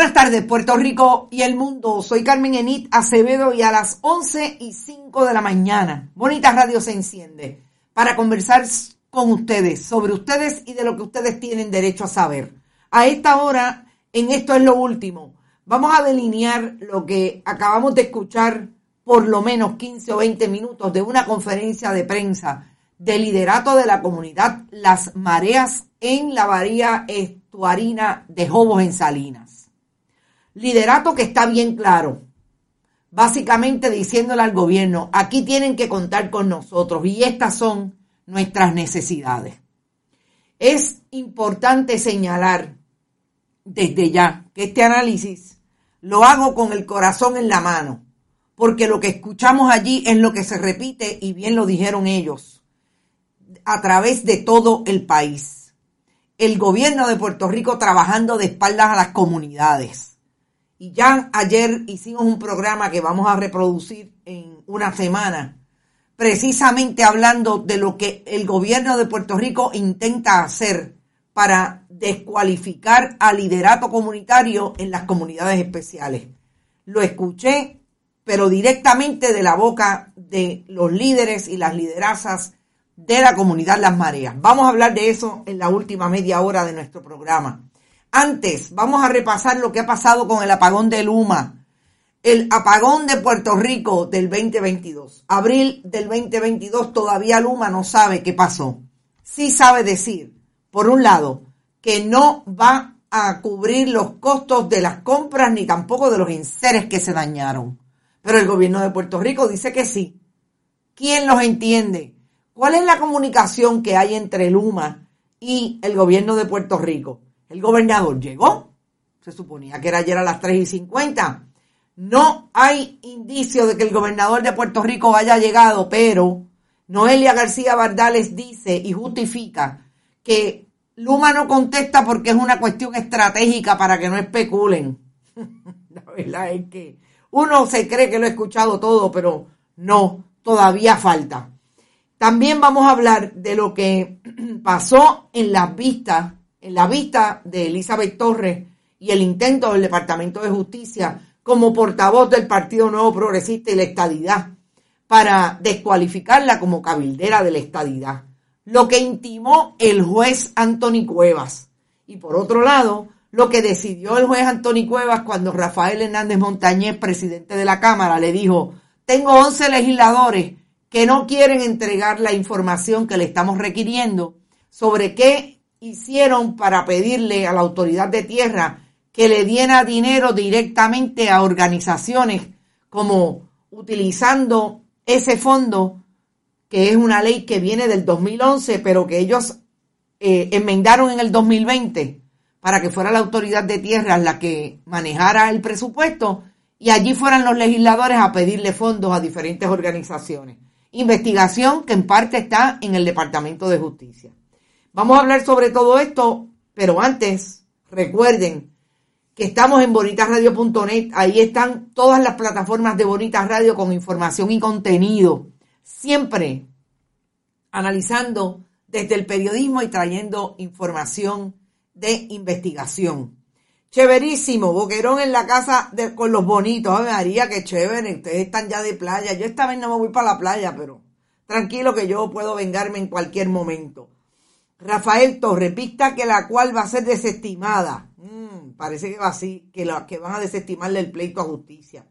Buenas tardes, Puerto Rico y el mundo. Soy Carmen Enit Acevedo y a las 11 y 5 de la mañana, Bonita Radio se enciende para conversar con ustedes sobre ustedes y de lo que ustedes tienen derecho a saber. A esta hora, en esto es lo último, vamos a delinear lo que acabamos de escuchar por lo menos 15 o 20 minutos de una conferencia de prensa de liderato de la comunidad Las Mareas en la Bahía Estuarina de Jobos en Salinas. Liderato que está bien claro, básicamente diciéndole al gobierno, aquí tienen que contar con nosotros y estas son nuestras necesidades. Es importante señalar desde ya que este análisis lo hago con el corazón en la mano, porque lo que escuchamos allí es lo que se repite, y bien lo dijeron ellos, a través de todo el país. El gobierno de Puerto Rico trabajando de espaldas a las comunidades y ya ayer hicimos un programa que vamos a reproducir en una semana, precisamente hablando de lo que el gobierno de Puerto Rico intenta hacer para descualificar al liderato comunitario en las comunidades especiales. Lo escuché, pero directamente de la boca de los líderes y las liderazas de la comunidad Las Mareas. Vamos a hablar de eso en la última media hora de nuestro programa. Antes, vamos a repasar lo que ha pasado con el apagón de Luma. El apagón de Puerto Rico del 2022. Abril del 2022 todavía Luma no sabe qué pasó. Sí sabe decir, por un lado, que no va a cubrir los costos de las compras ni tampoco de los enseres que se dañaron. Pero el gobierno de Puerto Rico dice que sí. ¿Quién los entiende? ¿Cuál es la comunicación que hay entre Luma y el gobierno de Puerto Rico? El gobernador llegó, se suponía que era ayer a las 3 y 50. No hay indicio de que el gobernador de Puerto Rico haya llegado, pero Noelia García Bardales dice y justifica que Luma no contesta porque es una cuestión estratégica para que no especulen. La verdad es que uno se cree que lo ha escuchado todo, pero no, todavía falta. También vamos a hablar de lo que pasó en las vistas en la vista de Elizabeth Torres y el intento del Departamento de Justicia como portavoz del Partido Nuevo Progresista y la Estadidad para descualificarla como cabildera de la Estadidad, lo que intimó el juez Anthony Cuevas. Y por otro lado, lo que decidió el juez Anthony Cuevas cuando Rafael Hernández Montañez, presidente de la Cámara, le dijo, tengo 11 legisladores que no quieren entregar la información que le estamos requiriendo sobre qué hicieron para pedirle a la autoridad de tierra que le diera dinero directamente a organizaciones como utilizando ese fondo, que es una ley que viene del 2011, pero que ellos eh, enmendaron en el 2020 para que fuera la autoridad de tierras la que manejara el presupuesto y allí fueran los legisladores a pedirle fondos a diferentes organizaciones. Investigación que en parte está en el Departamento de Justicia. Vamos a hablar sobre todo esto, pero antes recuerden que estamos en bonitasradio.net. Ahí están todas las plataformas de Bonitas Radio con información y contenido. Siempre analizando desde el periodismo y trayendo información de investigación. Chéverísimo, Boquerón en la casa con los bonitos. Ave María, qué chévere. Ustedes están ya de playa. Yo esta vez no me voy para la playa, pero tranquilo que yo puedo vengarme en cualquier momento. Rafael Torres, pista que la cual va a ser desestimada. Mm, parece que va así, que, la, que van a desestimarle el pleito a justicia.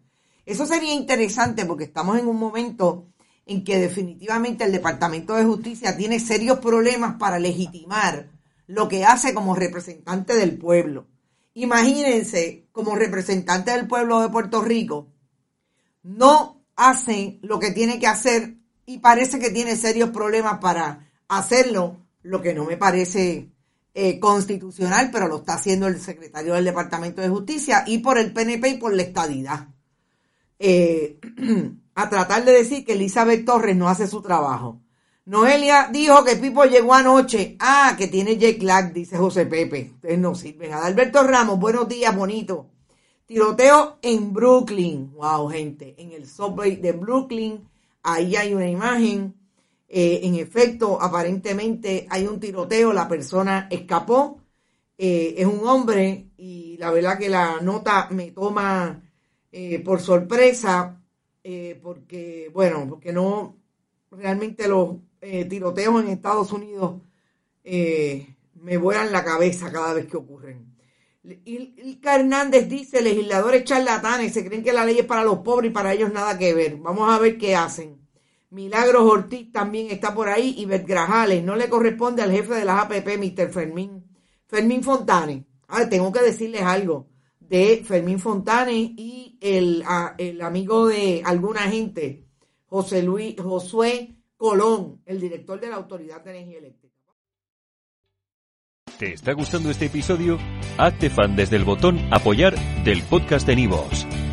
Eso sería interesante porque estamos en un momento en que definitivamente el Departamento de Justicia tiene serios problemas para legitimar lo que hace como representante del pueblo. Imagínense, como representante del pueblo de Puerto Rico, no hace lo que tiene que hacer y parece que tiene serios problemas para hacerlo, lo que no me parece eh, constitucional, pero lo está haciendo el secretario del Departamento de Justicia y por el PNP y por la estadidad. Eh, a tratar de decir que Elizabeth Torres no hace su trabajo. Noelia dijo que Pipo llegó anoche. Ah, que tiene jet lag, dice José Pepe. Ustedes no sirven. Adalberto Ramos, buenos días, bonito. Tiroteo en Brooklyn. Wow, gente. En el subway de Brooklyn. Ahí hay una imagen. Eh, en efecto, aparentemente hay un tiroteo. La persona escapó. Eh, es un hombre. Y la verdad que la nota me toma eh, por sorpresa. porque, bueno, porque no realmente los eh, tiroteos en Estados Unidos eh, me vuelan la cabeza cada vez que ocurren. Ilka Hernández dice, legisladores charlatanes, se creen que la ley es para los pobres y para ellos nada que ver. Vamos a ver qué hacen. Milagros Ortiz también está por ahí y Grajales. No le corresponde al jefe de las APP, Mr. Fermín. Fermín Fontane. A tengo que decirles algo de Fermín Fontane y el, el amigo de alguna gente, José Luis, Josué Colón, el director de la Autoridad de Energía Eléctrica. ¿Te está gustando este episodio? Hazte fan desde el botón Apoyar del podcast de Nivos.